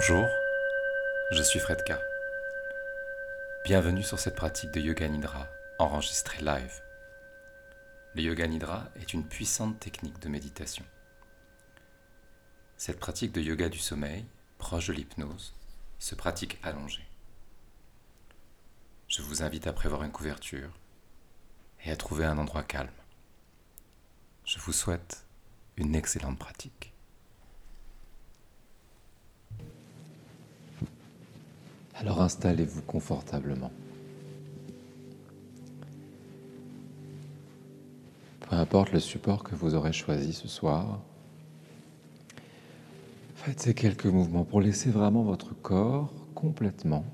Bonjour, je suis Fredka. Bienvenue sur cette pratique de Yoga Nidra enregistrée live. Le Yoga Nidra est une puissante technique de méditation. Cette pratique de yoga du sommeil, proche de l'hypnose, se pratique allongée. Je vous invite à prévoir une couverture et à trouver un endroit calme. Je vous souhaite une excellente pratique. Alors installez-vous confortablement. Peu importe le support que vous aurez choisi ce soir, faites ces quelques mouvements pour laisser vraiment votre corps complètement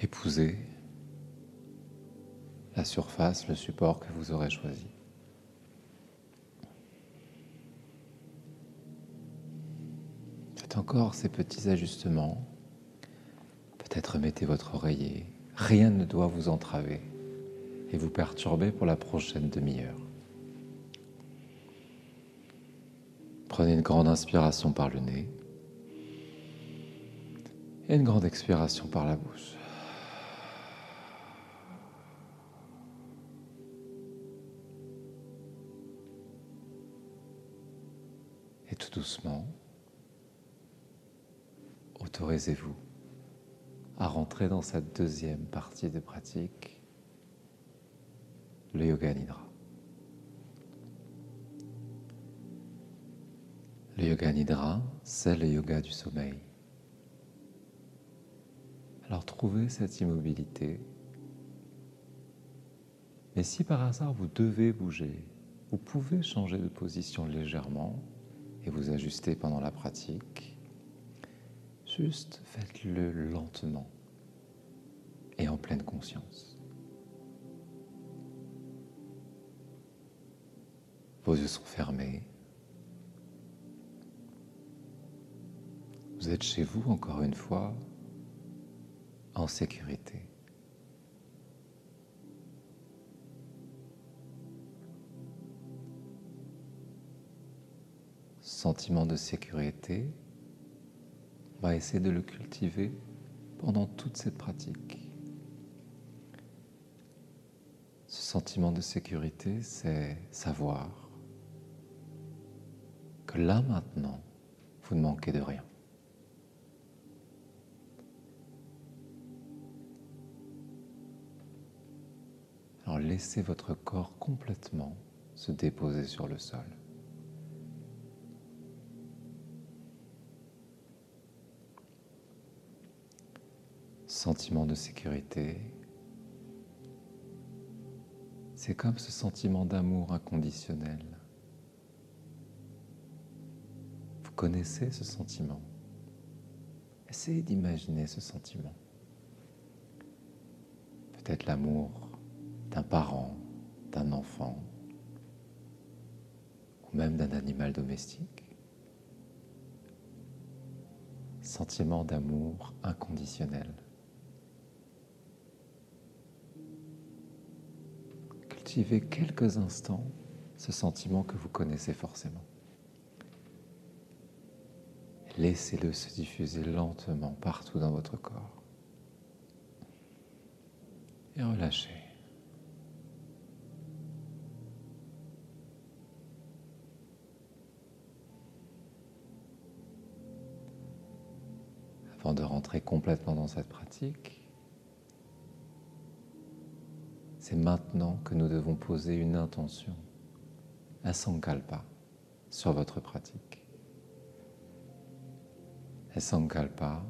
épouser la surface, le support que vous aurez choisi. Encore ces petits ajustements. Peut-être mettez votre oreiller. Rien ne doit vous entraver et vous perturber pour la prochaine demi-heure. Prenez une grande inspiration par le nez et une grande expiration par la bouche. Et tout doucement, autorisez-vous à rentrer dans cette deuxième partie de pratique, le Yoga Nidra. Le Yoga Nidra, c'est le yoga du sommeil. Alors trouvez cette immobilité. Mais si par hasard vous devez bouger, vous pouvez changer de position légèrement et vous ajuster pendant la pratique. Juste faites-le lentement et en pleine conscience. Vos yeux sont fermés. Vous êtes chez vous encore une fois en sécurité. Sentiment de sécurité on va essayer de le cultiver pendant toute cette pratique. Ce sentiment de sécurité, c'est savoir que là maintenant, vous ne manquez de rien. Alors laissez votre corps complètement se déposer sur le sol. Sentiment de sécurité. C'est comme ce sentiment d'amour inconditionnel. Vous connaissez ce sentiment? Essayez d'imaginer ce sentiment. Peut-être l'amour d'un parent, d'un enfant, ou même d'un animal domestique. Sentiment d'amour inconditionnel. Cultivez quelques instants ce sentiment que vous connaissez forcément. Laissez-le se diffuser lentement partout dans votre corps. Et relâchez. Avant de rentrer complètement dans cette pratique, C'est maintenant que nous devons poser une intention, un sankalpa, sur votre pratique. Un sankalpa,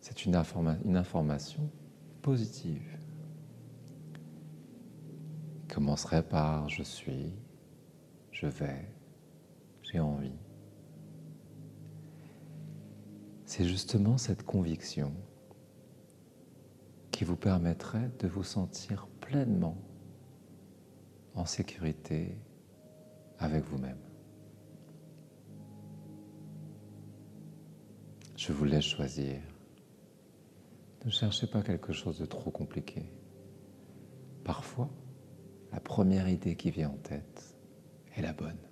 c'est une, une information positive. Commencerait par je suis, je vais, j'ai envie. C'est justement cette conviction qui vous permettrait de vous sentir pleinement en sécurité avec vous-même. Je vous laisse choisir. Ne cherchez pas quelque chose de trop compliqué. Parfois, la première idée qui vient en tête est la bonne.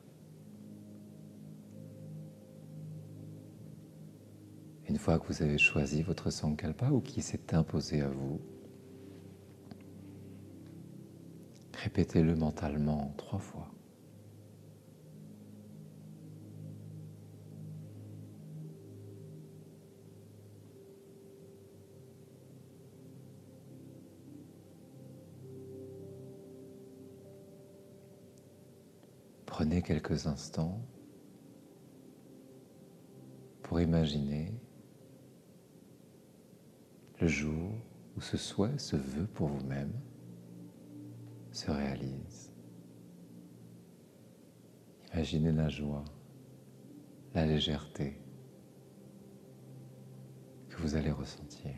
Une fois que vous avez choisi votre sankalpa ou qui s'est imposé à vous, répétez-le mentalement trois fois. Prenez quelques instants pour imaginer le jour où ce souhait, ce vœu pour vous-même se réalise. Imaginez la joie, la légèreté que vous allez ressentir.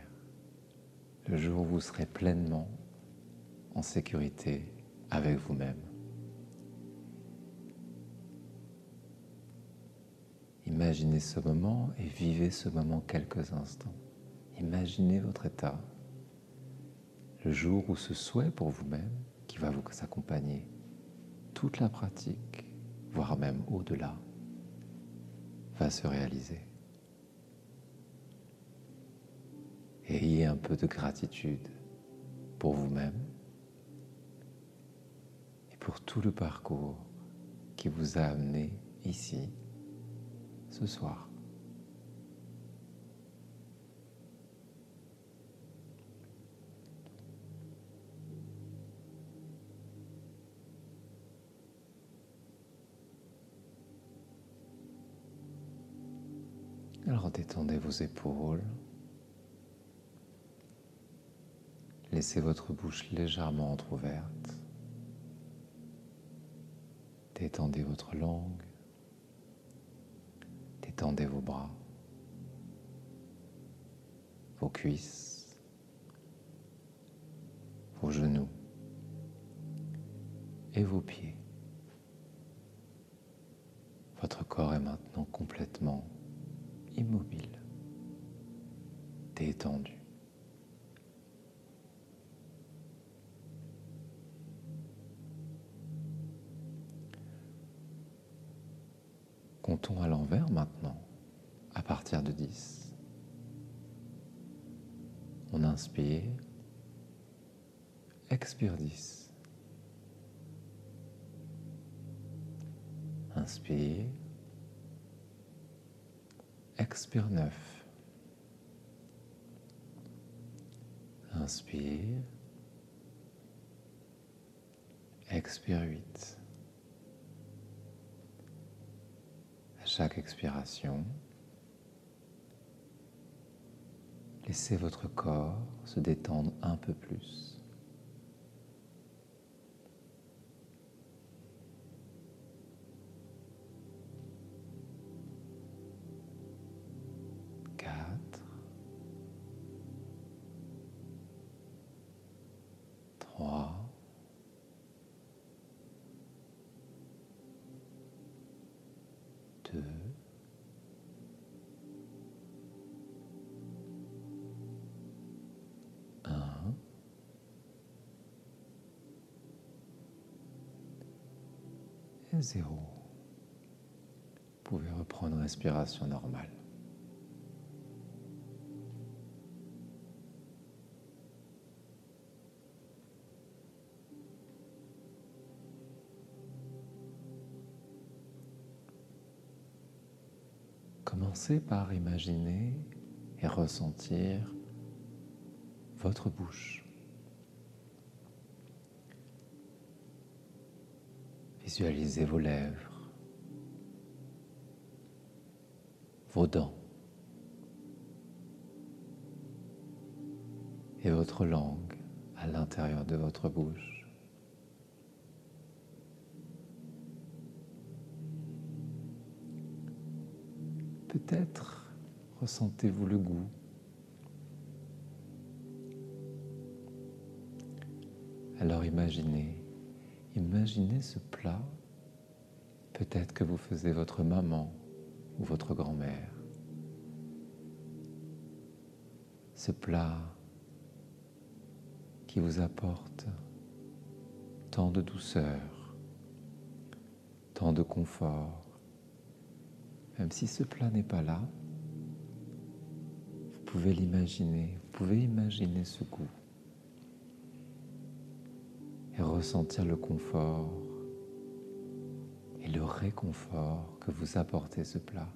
Le jour où vous serez pleinement en sécurité avec vous-même. Imaginez ce moment et vivez ce moment quelques instants. Imaginez votre état, le jour où ce souhait pour vous-même, qui va vous accompagner toute la pratique, voire même au-delà, va se réaliser. ayez un peu de gratitude pour vous-même et pour tout le parcours qui vous a amené ici ce soir. Détendez vos épaules. Laissez votre bouche légèrement entr'ouverte. Détendez votre langue. Tendez vos bras, vos cuisses, vos genoux et vos pieds. Votre corps est maintenant complètement immobile, détendu. Comptons à l'envers maintenant, à partir de 10. On inspire, expire 10. Inspire, expire 9. Inspire, expire 8. chaque expiration, laissez votre corps se détendre un peu plus. Quatre, trois, deux, un, et zéro. Vous pouvez reprendre respiration normale. Commencez par imaginer et ressentir votre bouche. Visualisez vos lèvres, vos dents et votre langue à l'intérieur de votre bouche. Peut-être ressentez-vous le goût. Alors imaginez, imaginez ce plat, peut-être que vous faisiez votre maman ou votre grand-mère. Ce plat qui vous apporte tant de douceur, tant de confort, même si ce plat n'est pas là, pouvez l'imaginer, vous pouvez imaginer ce goût et ressentir le confort et le réconfort que vous apportez ce plat.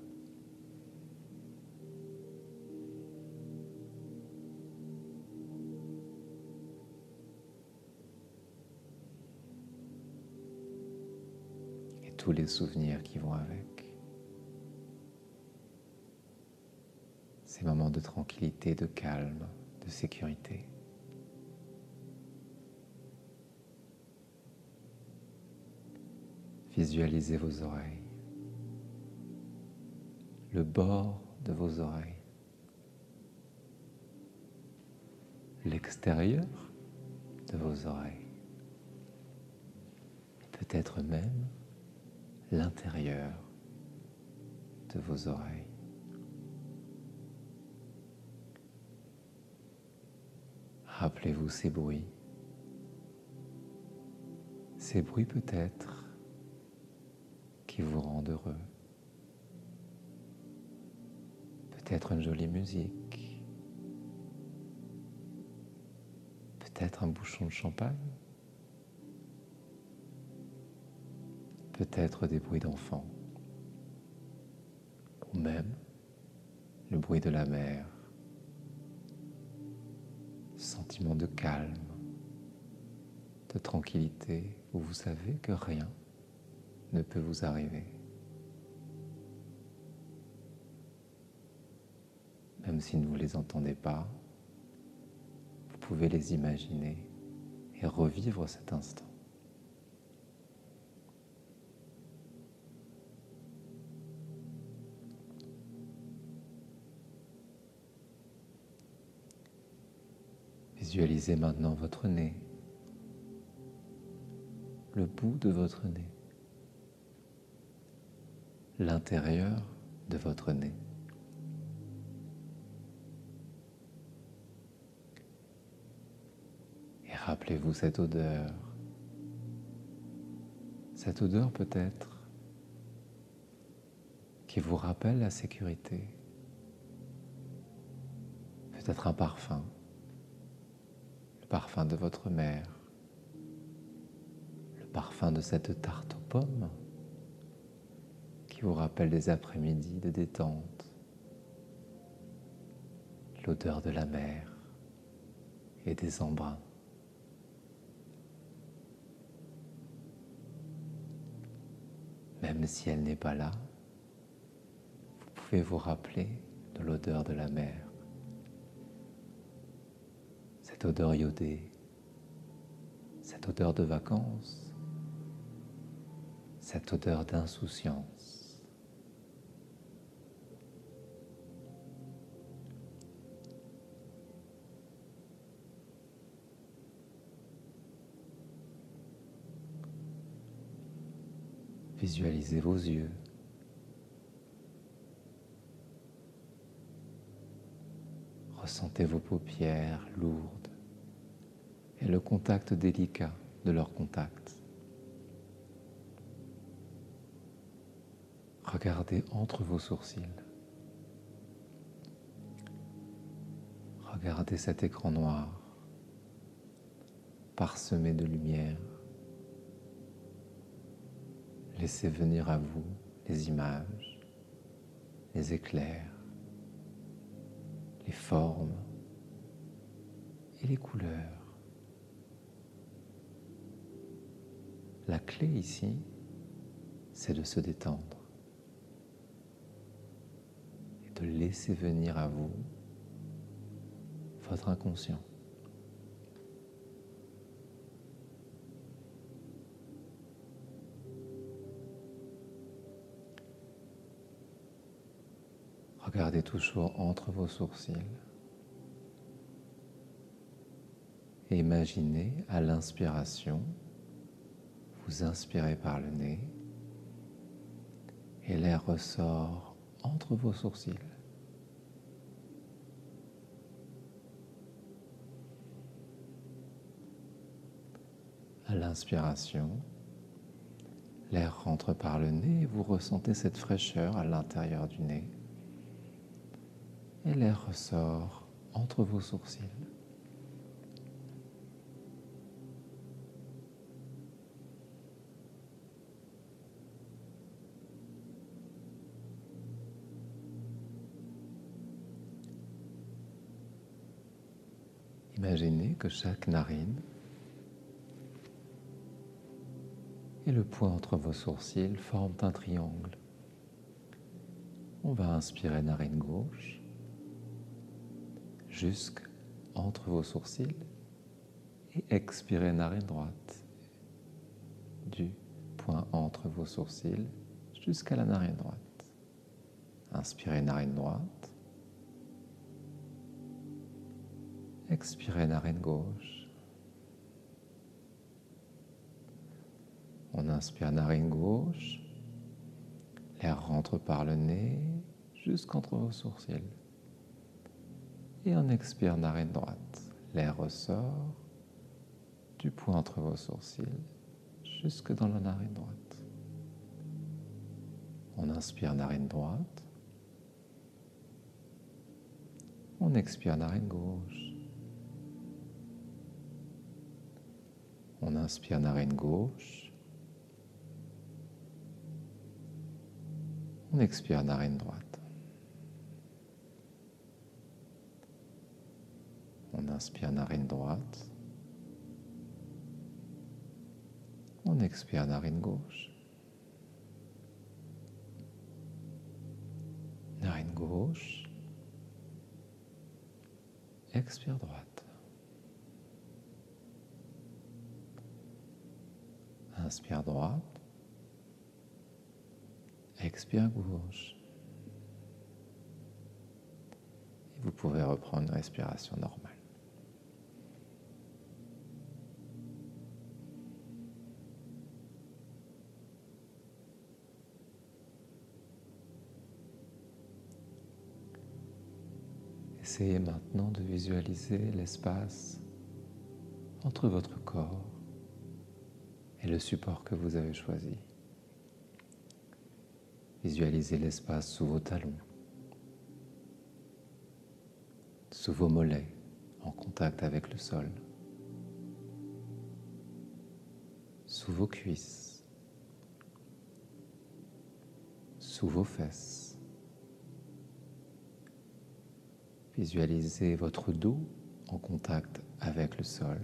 Et tous les souvenirs qui vont avec. Ces moments de tranquillité, de calme, de sécurité. Visualisez vos oreilles, le bord de vos oreilles, l'extérieur de vos oreilles, peut-être même l'intérieur de vos oreilles. Rappelez-vous ces bruits, ces bruits peut-être qui vous rendent heureux. Peut-être une jolie musique. Peut-être un bouchon de champagne. Peut-être des bruits d'enfants. Ou même le bruit de la mer. De calme, de tranquillité, où vous savez que rien ne peut vous arriver. Même si vous ne les entendez pas, vous pouvez les imaginer et revivre cet instant. Visualisez maintenant votre nez, le bout de votre nez l'intérieur de votre nez. Et rappelez-vous cette odeur. Cette odeur peut-être qui vous rappelle la sécurité. Peut-être un parfum, parfum de votre mère, le parfum de cette tarte aux pommes vous rappelle des après-midi de détente, l'odeur de la mer et des embruns. Même si elle n'est pas là, vous pouvez vous rappeler de l'odeur de la mer, cette odeur iodée, cette odeur de vacances, cette odeur d'insouciance. Visualisez vos yeux. Ressentez vos paupières lourdes et le contact délicat de leur contact. Regardez entre vos sourcils. Regardez cet écran noir parsemé de lumière. Laissez venir à vous les images, les éclairs, les formes et les couleurs. La clé ici, c'est de se détendre et de laisser venir à vous votre inconscient. Regardez toujours entre vos sourcils. Et imaginez à l'inspiration, vous inspirez par le nez et l'air ressort entre vos sourcils. À l'inspiration, l'air rentre par le nez et vous ressentez cette fraîcheur à l'intérieur du nez et l'air ressort entre vos sourcils. Imaginez que chaque narine et le point entre vos sourcils forment un triangle. On va inspirer narine gauche jusque entre vos sourcils et expirer narine droite du point entre vos sourcils jusqu'à la narine droite. Inspirez narine droite. Expirez narine gauche. On inspire narine gauche. L'air rentre par le nez jusqu'entre vos sourcils. Et on expire narine droite. L'air ressort du point entre vos sourcils jusque dans la narine droite. On inspire narine droite. On expire narine gauche. On inspire narine gauche. On expire narine droite. On inspire narine droite. On expire narine gauche. Narine gauche. Expire droite. Inspire droite. Expire gauche. Et vous pouvez reprendre une respiration normale. Essayez maintenant de visualiser l'espace entre votre corps et le support que vous avez choisi. Visualisez l'espace sous vos talons, sous vos mollets en contact avec le sol, sous vos cuisses, sous vos fesses. Visualisez votre dos en contact avec le sol,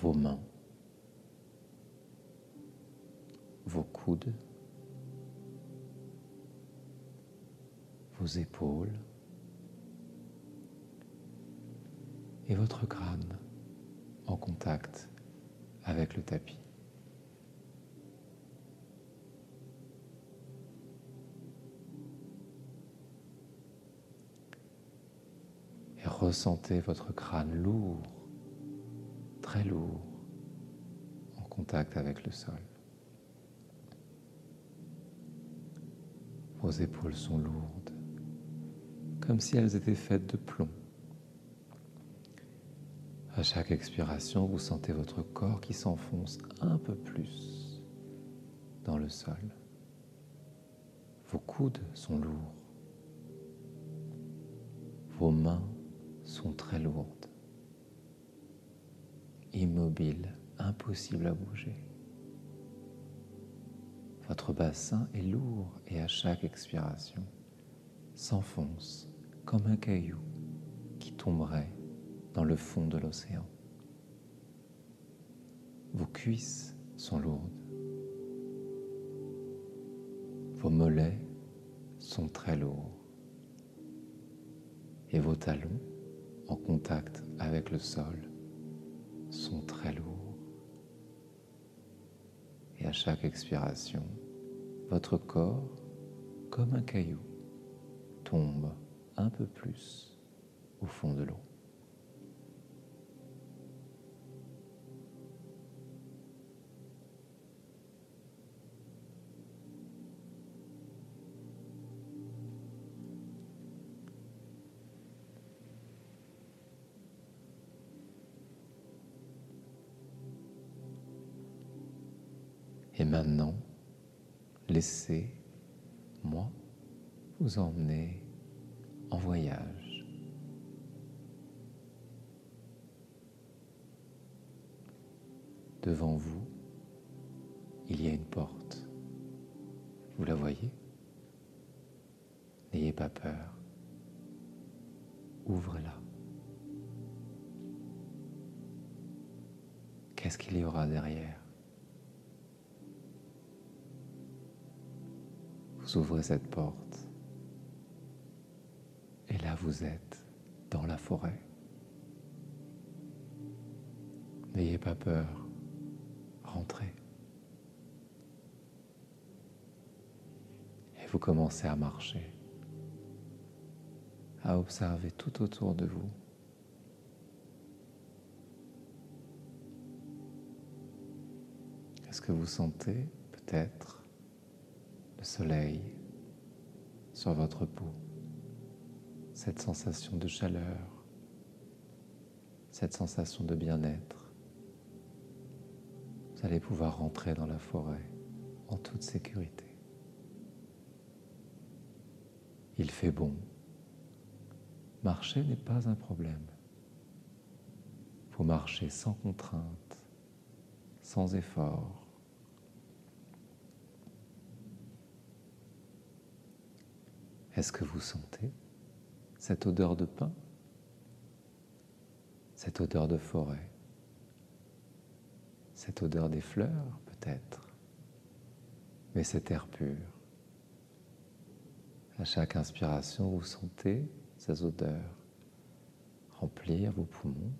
vos mains, vos coudes, vos épaules et votre crâne en contact avec le tapis. Et ressentez votre crâne lourd, très lourd, en contact avec le sol. Vos épaules sont lourdes, comme si elles étaient faites de plomb. À chaque expiration, vous sentez votre corps qui s'enfonce un peu plus dans le sol. Vos coudes sont lourds. Vos mains sont très lourdes, immobiles, impossibles à bouger. Votre bassin est lourd et à chaque expiration s'enfonce comme un caillou qui tomberait dans le fond de l'océan. Vos cuisses sont lourdes. Vos mollets sont très lourds. Et vos talons, en contact avec le sol, sont très lourds. Et à chaque expiration, votre corps, comme un caillou, tombe un peu plus au fond de l'eau. Maintenant, laissez-moi vous emmener en voyage. Devant vous, il y a une porte. Vous la voyez? N'ayez pas peur. Ouvrez-la. Qu'est-ce qu'il y aura derrière? Vous ouvrez cette porte et là vous êtes dans la forêt. N'ayez pas peur, rentrez. Et vous commencez à marcher, à observer tout autour de vous. Est-ce que vous sentez peut-être soleil sur votre peau, cette sensation de chaleur, cette sensation de bien-être Vous allez pouvoir rentrer dans la forêt en toute sécurité. Il fait bon. Marcher n'est pas un problème. Vous marchez sans contrainte, sans effort. Est-ce que vous sentez cette odeur de pain Cette odeur de forêt Cette odeur des fleurs peut-être Mais cet air pur? À chaque inspiration, vous sentez ces odeurs remplir vos poumons?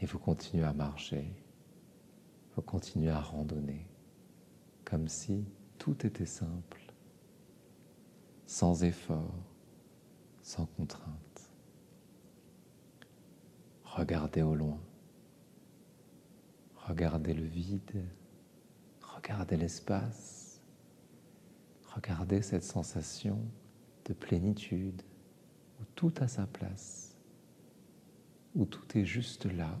Et vous continuez à marcher, vous continuez à randonner comme si tout était simple, sans effort, sans contrainte. Regardez au loin, regardez le vide, regardez l'espace, regardez cette sensation de plénitude où tout a sa place, où tout est juste là,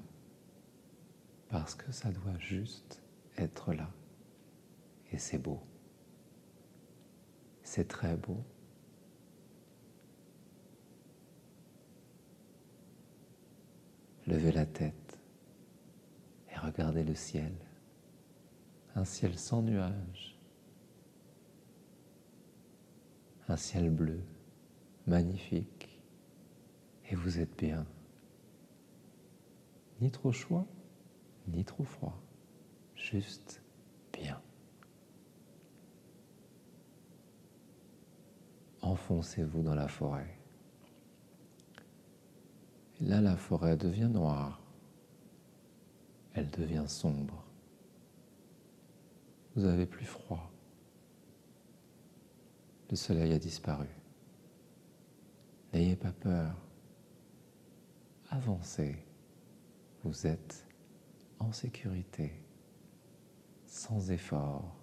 parce que ça doit juste être là. Et c'est beau. C'est très beau. Levez la tête et regardez le ciel. Un ciel sans nuages. Un ciel bleu, magnifique. Et vous êtes bien. Ni trop chaud, ni trop froid. Juste bien. Enfoncez-vous dans la forêt. Et là, la forêt devient noire. Elle devient sombre. Vous avez plus froid. Le soleil a disparu. N'ayez pas peur. Avancez. Vous êtes en sécurité, sans effort,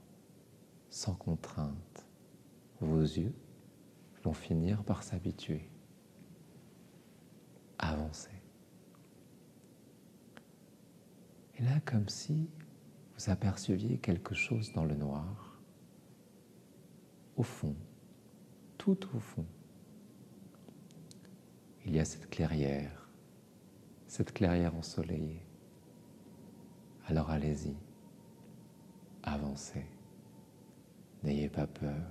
sans contrainte. Vos yeux vont finir par s'habituer, avancer. Et là, comme si vous aperceviez quelque chose dans le noir, au fond, tout au fond, il y a cette clairière, cette clairière ensoleillée. Alors allez-y, avancez, n'ayez pas peur,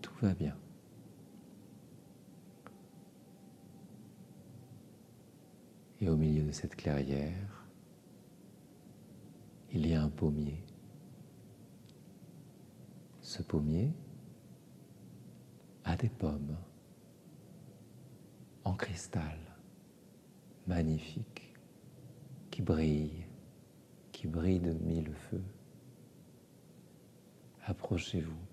tout va bien. Et au milieu de cette clairière, il y a un pommier. Ce pommier a des pommes en cristal, magnifiques, qui brillent, qui brillent de mille feux. Approchez-vous.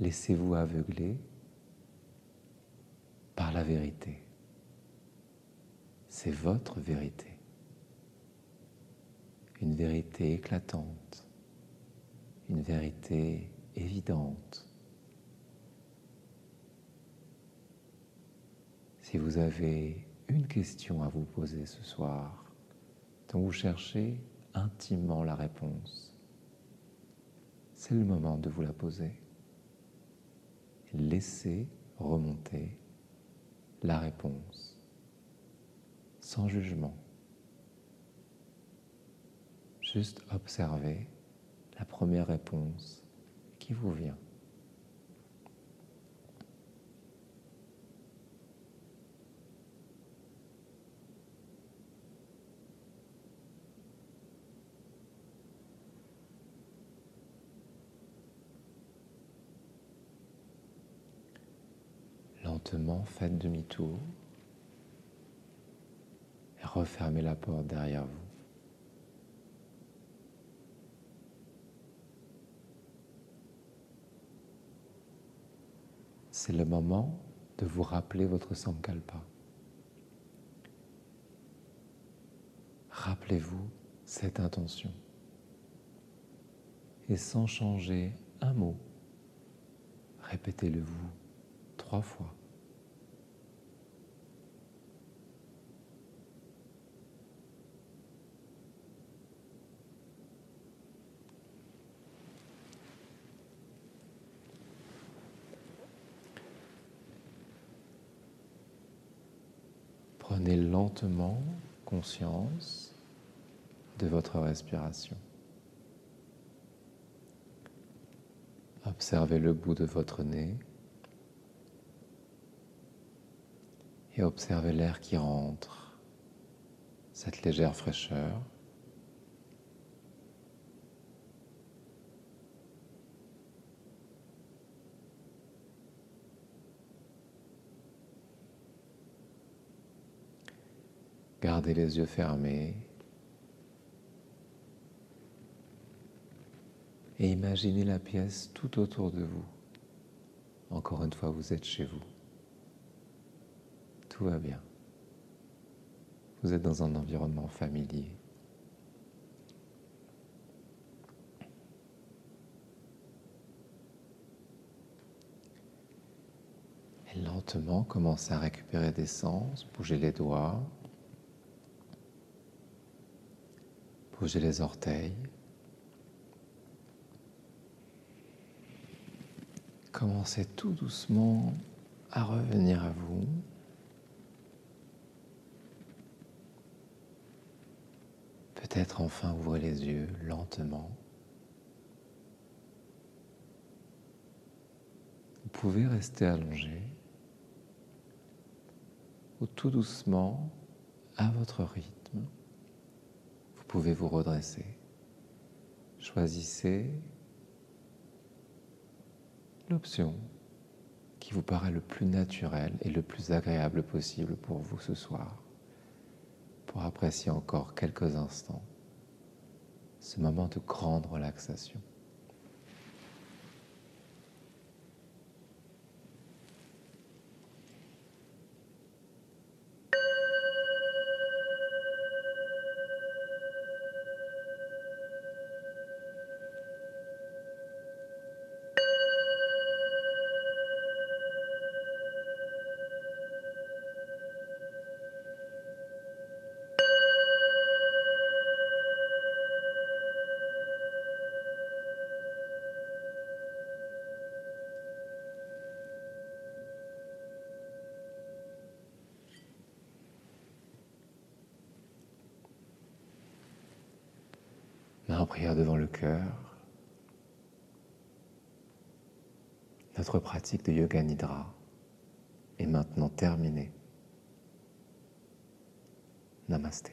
Laissez-vous aveugler par la vérité c'est votre vérité. Une vérité éclatante, une vérité évidente. Si vous avez une question à vous poser ce soir, dont vous cherchez intimement la réponse, c'est le moment de vous la poser. Laissez remonter la réponse sans jugement. Juste observez la première réponse qui vous vient. Lentement, faites demi-tour refermez la porte derrière vous. C'est le moment de vous rappeler votre sankalpa. Rappelez-vous cette intention. Et sans changer un mot, répétez-le vous trois fois. Prenez lentement conscience de votre respiration. Observez le bout de votre nez et observez l'air qui rentre, cette légère fraîcheur. Gardez les yeux fermés et imaginez la pièce tout autour de vous. Encore une fois, vous êtes chez vous. Tout va bien. Vous êtes dans un environnement familier. Et lentement, commencez à récupérer des sens, bougez les doigts, bougez les orteils. Commencez tout doucement à revenir à vous. Peut-être enfin ouvrez les yeux lentement. Vous pouvez rester allongé ou tout doucement à votre rythme pouvez vous redresser? Choisissez l'option qui vous paraît le plus naturel et le plus agréable possible pour vous ce soir, pour apprécier encore quelques instants ce moment de grande relaxation. Prière devant le cœur. Notre pratique de Yoga Nidra est maintenant terminée. Namasté.